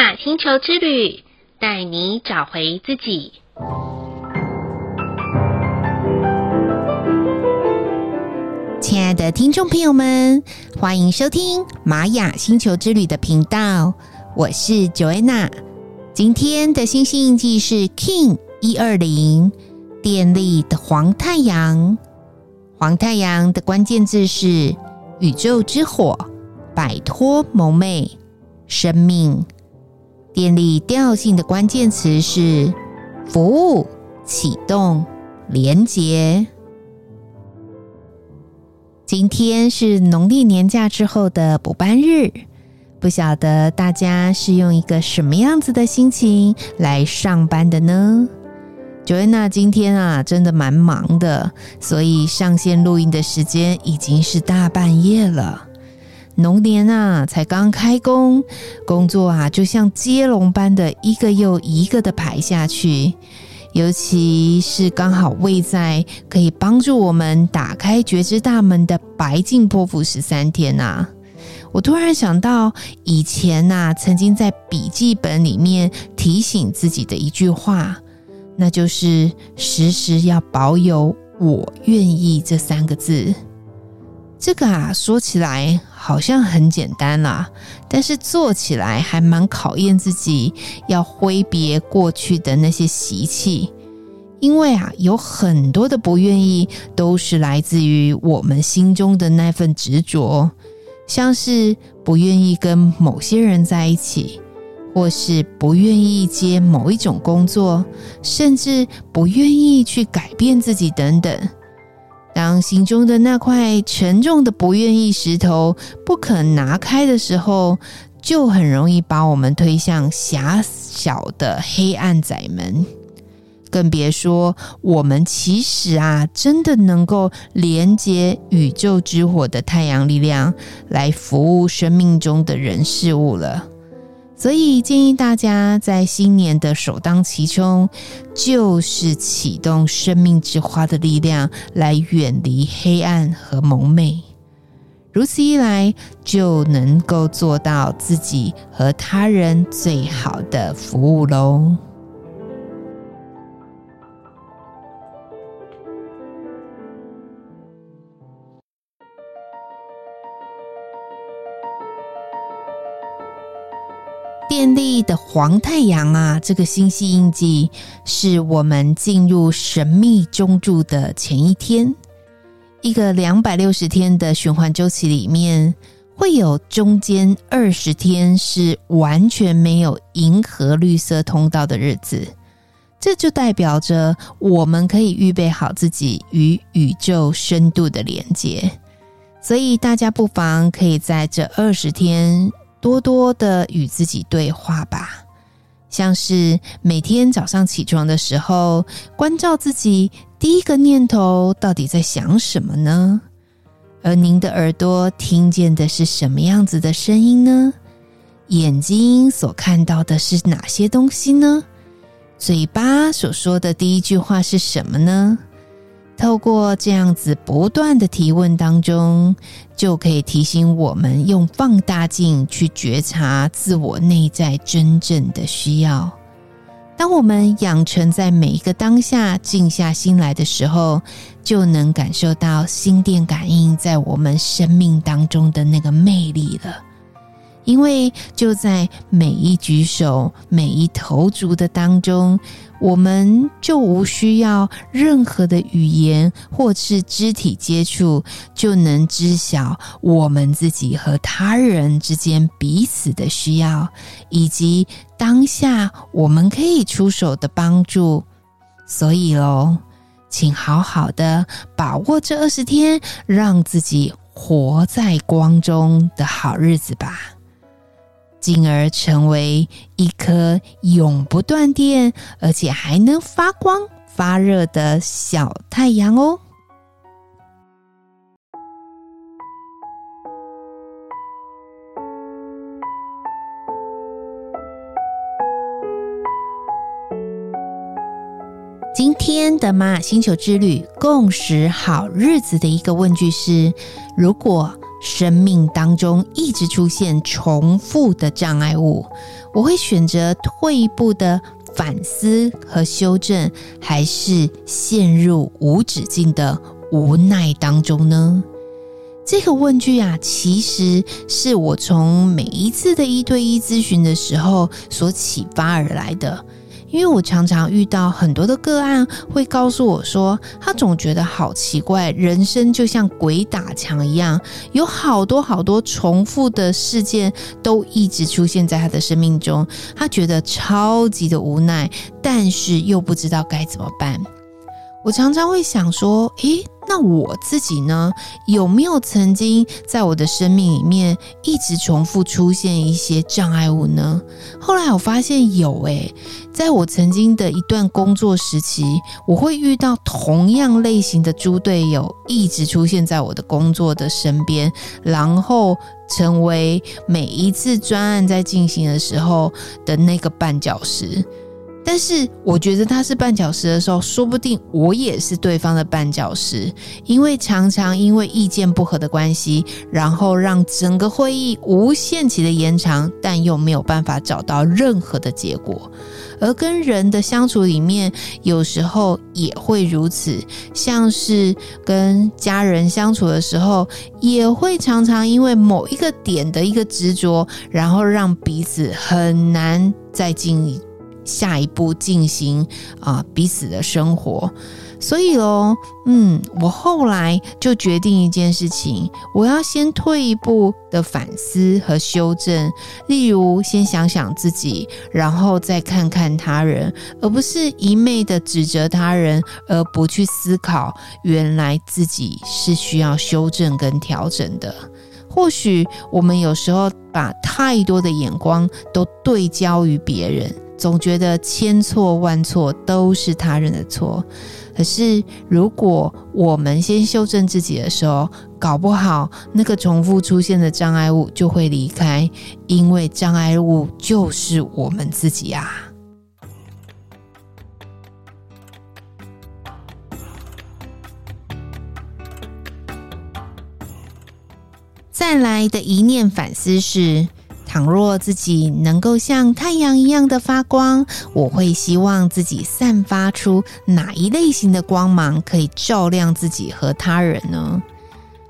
雅星球之旅，带你找回自己。亲爱的听众朋友们，欢迎收听玛雅星球之旅的频道，我是 Joanna。今天的星星印记是 King 一二零，电力的黄太阳。黄太阳的关键字是宇宙之火，摆脱蒙昧，生命。电力调性的关键词是服务、启动、连结。今天是农历年假之后的补班日，不晓得大家是用一个什么样子的心情来上班的呢？Joanna 今天啊，真的蛮忙的，所以上线录音的时间已经是大半夜了。龙年啊，才刚开工，工作啊，就像接龙般的一个又一个的排下去。尤其是刚好位在可以帮助我们打开觉知大门的白镜波符十三天呐，我突然想到以前呐，曾经在笔记本里面提醒自己的一句话，那就是时时要保有“我愿意”这三个字。这个啊，说起来好像很简单啦，但是做起来还蛮考验自己，要挥别过去的那些习气，因为啊，有很多的不愿意，都是来自于我们心中的那份执着，像是不愿意跟某些人在一起，或是不愿意接某一种工作，甚至不愿意去改变自己等等。当心中的那块沉重的不愿意石头不肯拿开的时候，就很容易把我们推向狭小的黑暗窄门。更别说我们其实啊，真的能够连接宇宙之火的太阳力量，来服务生命中的人事物了。所以建议大家在新年的首当其冲，就是启动生命之花的力量，来远离黑暗和蒙昧。如此一来，就能够做到自己和他人最好的服务喽。电力的黄太阳啊，这个星系印记是我们进入神秘中柱的前一天。一个两百六十天的循环周期里面，会有中间二十天是完全没有银河绿色通道的日子。这就代表着我们可以预备好自己与宇宙深度的连接。所以大家不妨可以在这二十天。多多的与自己对话吧，像是每天早上起床的时候，关照自己第一个念头到底在想什么呢？而您的耳朵听见的是什么样子的声音呢？眼睛所看到的是哪些东西呢？嘴巴所说的第一句话是什么呢？透过这样子不断的提问当中，就可以提醒我们用放大镜去觉察自我内在真正的需要。当我们养成在每一个当下静下心来的时候，就能感受到心电感应在我们生命当中的那个魅力了。因为就在每一举手、每一投足的当中，我们就无需要任何的语言或是肢体接触，就能知晓我们自己和他人之间彼此的需要，以及当下我们可以出手的帮助。所以喽，请好好的把握这二十天，让自己活在光中的好日子吧。进而成为一颗永不断电，而且还能发光发热的小太阳哦。今天的玛雅星球之旅共识好日子的一个问句是：如果生命当中一直出现重复的障碍物，我会选择退一步的反思和修正，还是陷入无止境的无奈当中呢？这个问句啊，其实是我从每一次的一对一咨询的时候所启发而来的。因为我常常遇到很多的个案，会告诉我说，他总觉得好奇怪，人生就像鬼打墙一样，有好多好多重复的事件都一直出现在他的生命中，他觉得超级的无奈，但是又不知道该怎么办。我常常会想说，诶，那我自己呢？有没有曾经在我的生命里面一直重复出现一些障碍物呢？后来我发现有，诶，在我曾经的一段工作时期，我会遇到同样类型的猪队友一直出现在我的工作的身边，然后成为每一次专案在进行的时候的那个绊脚石。但是我觉得他是绊脚石的时候，说不定我也是对方的绊脚石，因为常常因为意见不合的关系，然后让整个会议无限期的延长，但又没有办法找到任何的结果。而跟人的相处里面，有时候也会如此，像是跟家人相处的时候，也会常常因为某一个点的一个执着，然后让彼此很难再进下一步进行啊、彼此的生活，所以哦，嗯，我后来就决定一件事情，我要先退一步的反思和修正，例如先想想自己，然后再看看他人，而不是一昧的指责他人，而不去思考原来自己是需要修正跟调整的。或许我们有时候把太多的眼光都对焦于别人。总觉得千错万错都是他人的错，可是如果我们先修正自己的时候，搞不好那个重复出现的障碍物就会离开，因为障碍物就是我们自己啊。再来的一念反思是。倘若自己能够像太阳一样的发光，我会希望自己散发出哪一类型的光芒，可以照亮自己和他人呢？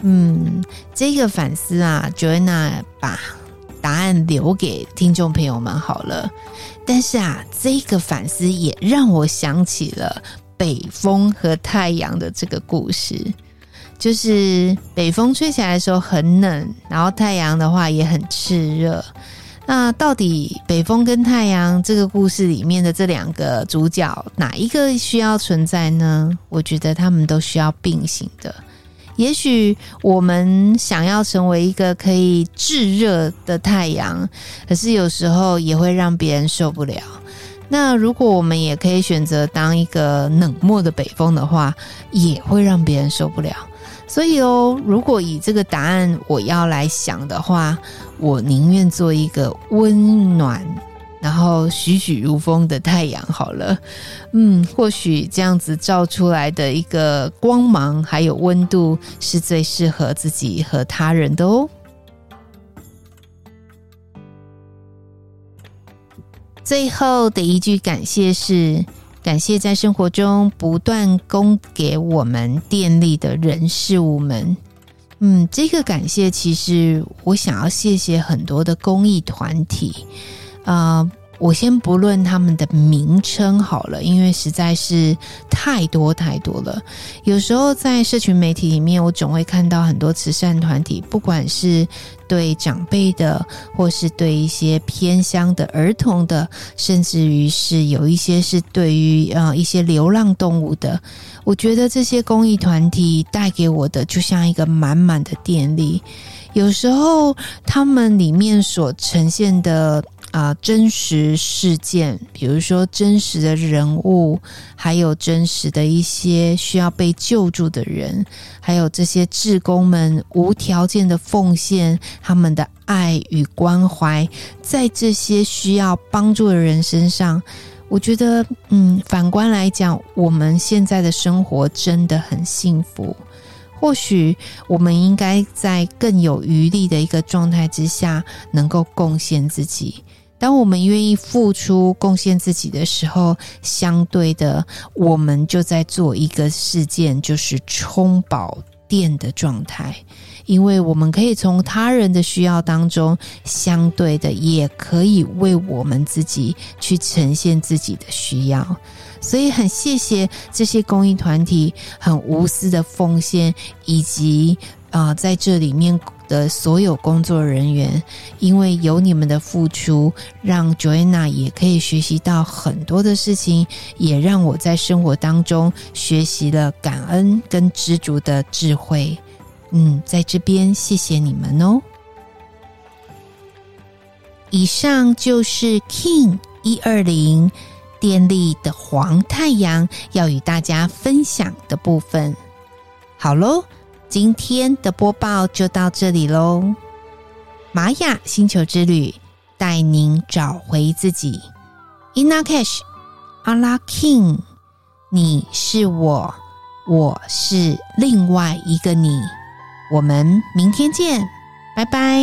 嗯，这个反思啊，Joanna 把答案留给听众朋友们好了。但是啊，这个反思也让我想起了北风和太阳的这个故事。就是北风吹起来的时候很冷，然后太阳的话也很炽热。那到底北风跟太阳这个故事里面的这两个主角，哪一个需要存在呢？我觉得他们都需要并行的。也许我们想要成为一个可以炙热的太阳，可是有时候也会让别人受不了。那如果我们也可以选择当一个冷漠的北风的话，也会让别人受不了。所以哦，如果以这个答案我要来想的话，我宁愿做一个温暖，然后栩栩如风的太阳好了。嗯，或许这样子照出来的一个光芒还有温度，是最适合自己和他人的哦。最后的一句感谢是。感谢在生活中不断供给我们电力的人事物们。嗯，这个感谢其实我想要谢谢很多的公益团体。呃，我先不论他们的名称好了，因为实在是太多太多了。有时候在社群媒体里面，我总会看到很多慈善团体，不管是。对长辈的，或是对一些偏乡的儿童的，甚至于是有一些是对于呃一些流浪动物的，我觉得这些公益团体带给我的就像一个满满的电力。有时候他们里面所呈现的。啊、真实事件，比如说真实的人物，还有真实的一些需要被救助的人，还有这些志工们无条件的奉献，他们的爱与关怀，在这些需要帮助的人身上，我觉得，嗯，反观来讲，我们现在的生活真的很幸福。或许我们应该在更有余力的一个状态之下，能够贡献自己。当我们愿意付出、贡献自己的时候，相对的，我们就在做一个事件，就是充饱电的状态。因为我们可以从他人的需要当中，相对的，也可以为我们自己去呈现自己的需要。所以，很谢谢这些公益团体很无私的奉献，以及啊、在这里面。的所有工作人员，因为有你们的付出，让 Joanna 也可以学习到很多的事情，也让我在生活当中学习了感恩跟知足的智慧。嗯，在这边谢谢你们哦。以上就是 King 一二零电力的黄太阳要与大家分享的部分。好喽。今天的播报就到这里喽，玛雅星球之旅带您找回自己。Ina Cash, Ala K'in，你是我，我是另外一个你。我们明天见，拜拜。